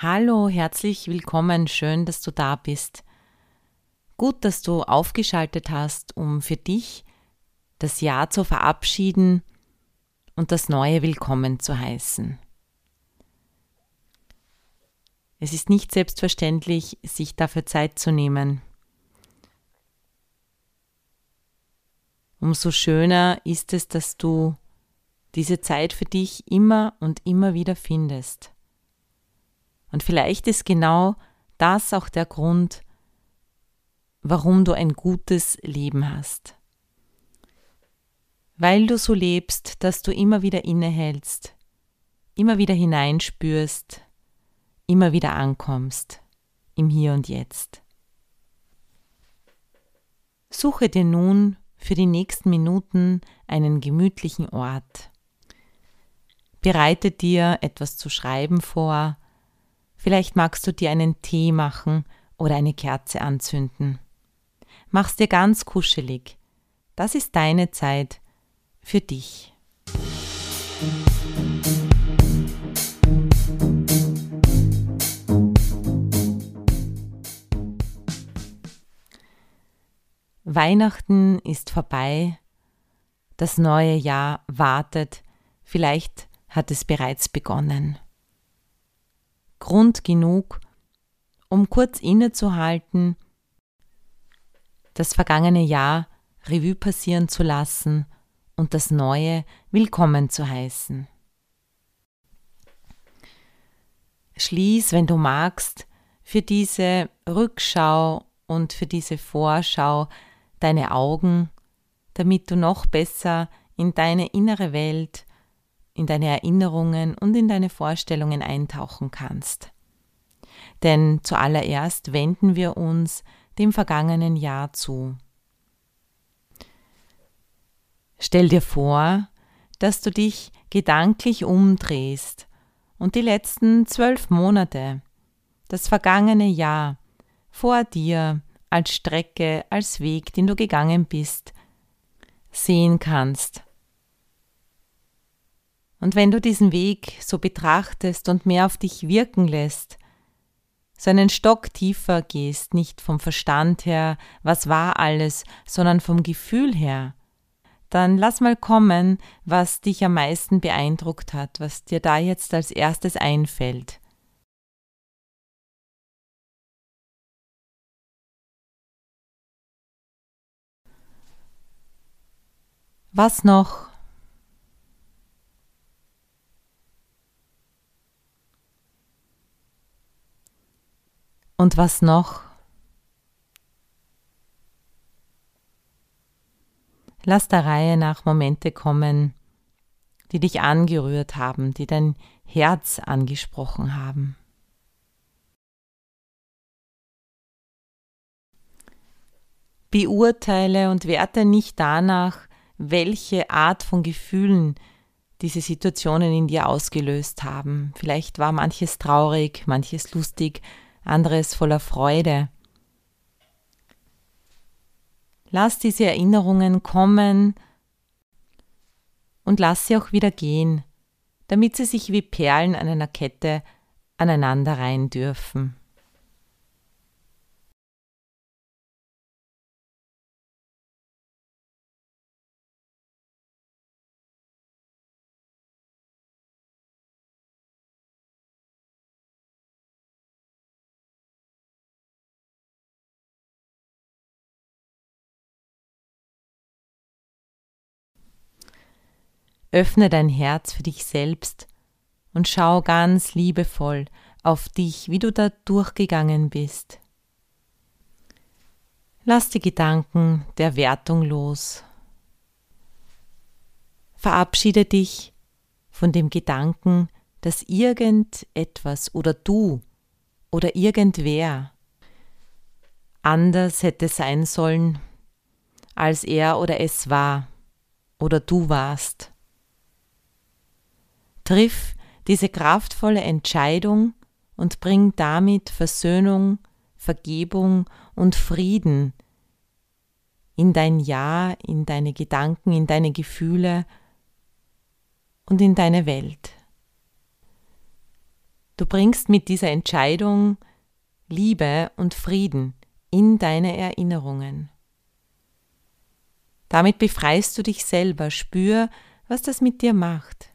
Hallo, herzlich willkommen, schön, dass du da bist. Gut, dass du aufgeschaltet hast, um für dich das Jahr zu verabschieden und das Neue willkommen zu heißen. Es ist nicht selbstverständlich, sich dafür Zeit zu nehmen. Umso schöner ist es, dass du diese Zeit für dich immer und immer wieder findest. Und vielleicht ist genau das auch der Grund, warum du ein gutes Leben hast. Weil du so lebst, dass du immer wieder innehältst, immer wieder hineinspürst, immer wieder ankommst im Hier und Jetzt. Suche dir nun für die nächsten Minuten einen gemütlichen Ort. Bereite dir etwas zu schreiben vor, Vielleicht magst du dir einen Tee machen oder eine Kerze anzünden. Mach's dir ganz kuschelig. Das ist deine Zeit für dich. Weihnachten ist vorbei, das neue Jahr wartet, vielleicht hat es bereits begonnen. Grund genug, um kurz innezuhalten, das vergangene Jahr Revue passieren zu lassen und das Neue willkommen zu heißen. Schließ, wenn du magst, für diese Rückschau und für diese Vorschau deine Augen, damit du noch besser in deine innere Welt in deine Erinnerungen und in deine Vorstellungen eintauchen kannst. Denn zuallererst wenden wir uns dem vergangenen Jahr zu. Stell dir vor, dass du dich gedanklich umdrehst und die letzten zwölf Monate, das vergangene Jahr, vor dir als Strecke, als Weg, den du gegangen bist, sehen kannst und wenn du diesen Weg so betrachtest und mehr auf dich wirken lässt, so einen Stock tiefer gehst, nicht vom Verstand her, was war alles, sondern vom Gefühl her, dann lass mal kommen, was dich am meisten beeindruckt hat, was dir da jetzt als erstes einfällt. Was noch Und was noch? Lass der Reihe nach Momente kommen, die dich angerührt haben, die dein Herz angesprochen haben. Beurteile und werte nicht danach, welche Art von Gefühlen diese Situationen in dir ausgelöst haben. Vielleicht war manches traurig, manches lustig, anderes voller Freude. Lass diese Erinnerungen kommen und lass sie auch wieder gehen, damit sie sich wie Perlen an einer Kette aneinander reihen dürfen. Öffne dein Herz für dich selbst und schau ganz liebevoll auf dich, wie du da durchgegangen bist. Lass die Gedanken der Wertung los. Verabschiede dich von dem Gedanken, dass irgendetwas oder du oder irgendwer anders hätte sein sollen, als er oder es war oder du warst. Triff diese kraftvolle Entscheidung und bring damit Versöhnung, Vergebung und Frieden in dein Ja, in deine Gedanken, in deine Gefühle und in deine Welt. Du bringst mit dieser Entscheidung Liebe und Frieden in deine Erinnerungen. Damit befreist du dich selber, spür, was das mit dir macht.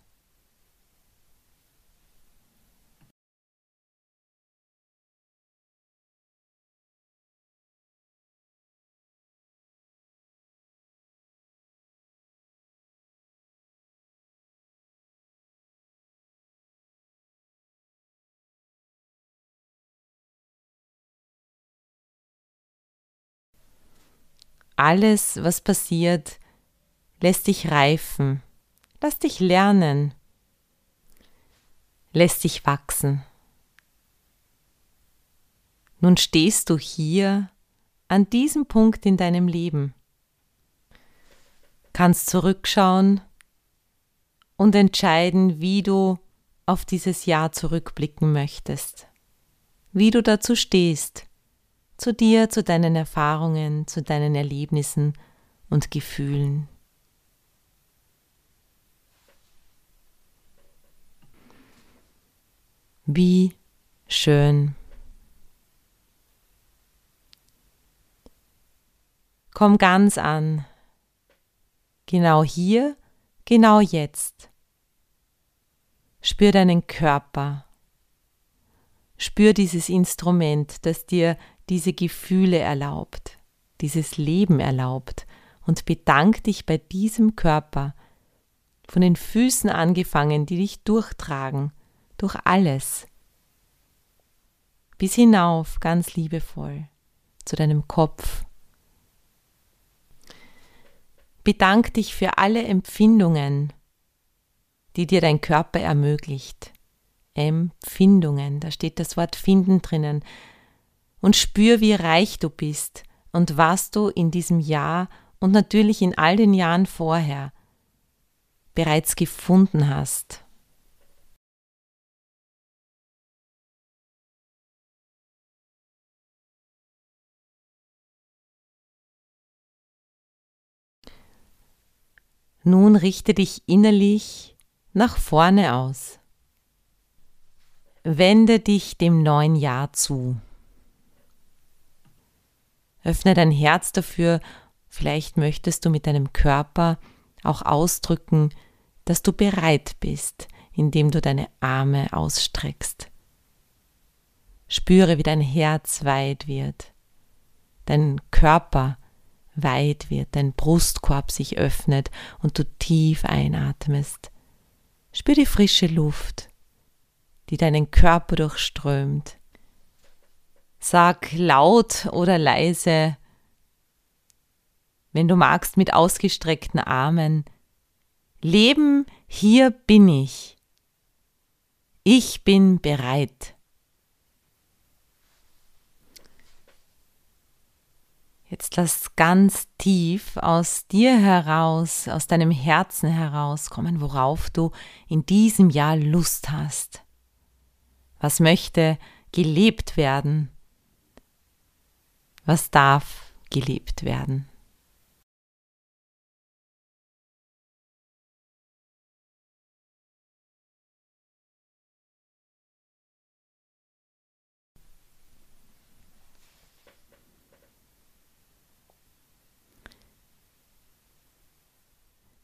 Alles, was passiert, lässt dich reifen, lass dich lernen, lässt dich wachsen. Nun stehst du hier an diesem Punkt in deinem Leben, kannst zurückschauen und entscheiden, wie du auf dieses Jahr zurückblicken möchtest, wie du dazu stehst, zu dir, zu deinen Erfahrungen, zu deinen Erlebnissen und Gefühlen. Wie schön. Komm ganz an. Genau hier, genau jetzt. Spür deinen Körper. Spür dieses Instrument, das dir diese Gefühle erlaubt, dieses Leben erlaubt und bedank dich bei diesem Körper, von den Füßen angefangen, die dich durchtragen, durch alles, bis hinauf ganz liebevoll zu deinem Kopf. Bedank dich für alle Empfindungen, die dir dein Körper ermöglicht. Empfindungen, da steht das Wort finden drinnen und spür, wie reich du bist und was du in diesem Jahr und natürlich in all den Jahren vorher bereits gefunden hast. Nun richte dich innerlich nach vorne aus. Wende dich dem neuen Jahr zu. Öffne dein Herz dafür. Vielleicht möchtest du mit deinem Körper auch ausdrücken, dass du bereit bist, indem du deine Arme ausstreckst. Spüre, wie dein Herz weit wird, dein Körper weit wird, dein Brustkorb sich öffnet und du tief einatmest. Spür die frische Luft, die deinen Körper durchströmt. Sag laut oder leise, wenn du magst, mit ausgestreckten Armen, Leben, hier bin ich. Ich bin bereit. Jetzt lass ganz tief aus dir heraus, aus deinem Herzen heraus kommen, worauf du in diesem Jahr Lust hast. Was möchte gelebt werden? Was darf gelebt werden?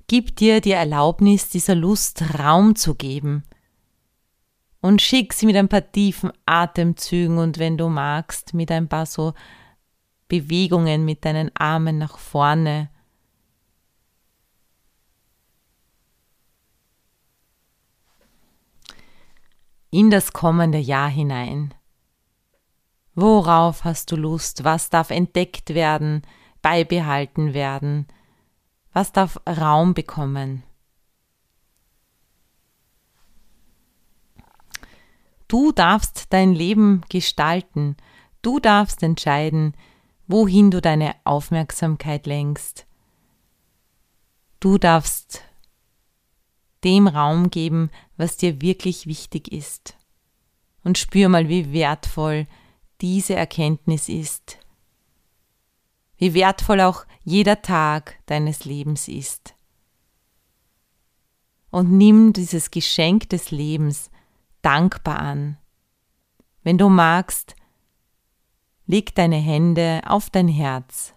Gib dir die Erlaubnis, dieser Lust Raum zu geben und schick sie mit ein paar tiefen Atemzügen und wenn du magst, mit ein paar so Bewegungen mit deinen Armen nach vorne. In das kommende Jahr hinein. Worauf hast du Lust? Was darf entdeckt werden, beibehalten werden? Was darf Raum bekommen? Du darfst dein Leben gestalten. Du darfst entscheiden, wohin du deine Aufmerksamkeit lenkst. Du darfst dem Raum geben, was dir wirklich wichtig ist. Und spür mal, wie wertvoll diese Erkenntnis ist. Wie wertvoll auch jeder Tag deines Lebens ist. Und nimm dieses Geschenk des Lebens dankbar an. Wenn du magst, leg deine Hände auf dein Herz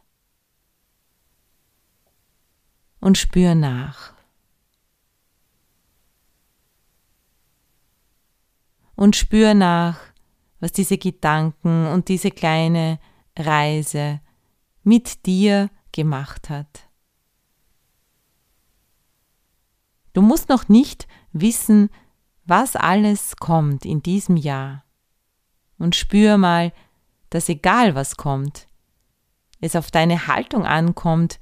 und spür nach. Und spür nach, was diese Gedanken und diese kleine Reise mit dir gemacht hat. Du musst noch nicht wissen, was alles kommt in diesem Jahr. Und spür mal, dass egal was kommt, es auf deine Haltung ankommt,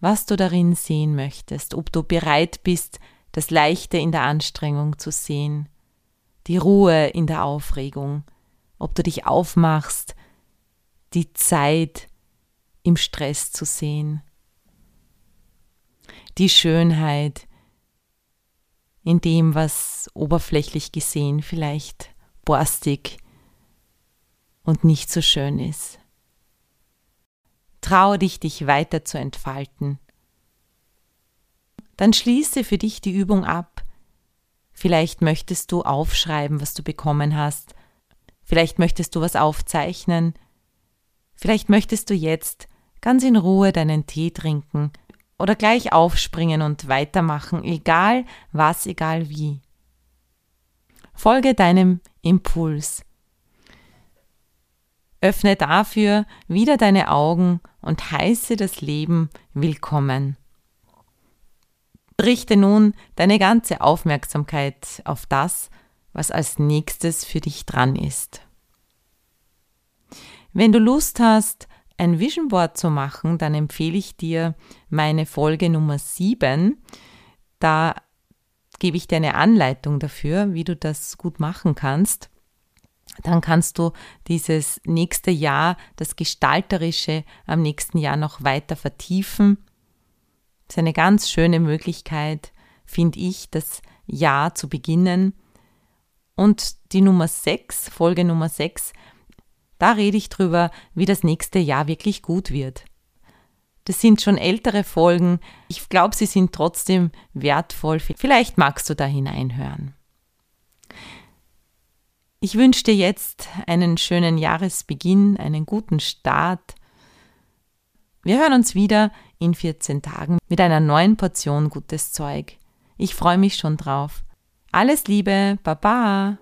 was du darin sehen möchtest, ob du bereit bist, das Leichte in der Anstrengung zu sehen, die Ruhe in der Aufregung, ob du dich aufmachst, die Zeit im Stress zu sehen, die Schönheit in dem, was oberflächlich gesehen vielleicht borstig und nicht so schön ist. Traue dich, dich weiter zu entfalten. Dann schließe für dich die Übung ab. Vielleicht möchtest du aufschreiben, was du bekommen hast. Vielleicht möchtest du was aufzeichnen. Vielleicht möchtest du jetzt ganz in Ruhe deinen Tee trinken oder gleich aufspringen und weitermachen, egal was, egal wie. Folge deinem Impuls. Öffne dafür wieder deine Augen und heiße das Leben willkommen. Richte nun deine ganze Aufmerksamkeit auf das, was als nächstes für dich dran ist. Wenn du Lust hast, ein Vision Board zu machen, dann empfehle ich dir meine Folge Nummer 7. Da gebe ich dir eine Anleitung dafür, wie du das gut machen kannst. Dann kannst du dieses nächste Jahr, das Gestalterische am nächsten Jahr noch weiter vertiefen. Das ist eine ganz schöne Möglichkeit, finde ich, das Jahr zu beginnen. Und die Nummer 6, Folge Nummer 6, da rede ich drüber, wie das nächste Jahr wirklich gut wird. Das sind schon ältere Folgen. Ich glaube, sie sind trotzdem wertvoll. Vielleicht magst du da hineinhören. Ich wünsche dir jetzt einen schönen Jahresbeginn, einen guten Start. Wir hören uns wieder in 14 Tagen mit einer neuen Portion gutes Zeug. Ich freue mich schon drauf. Alles Liebe, Baba!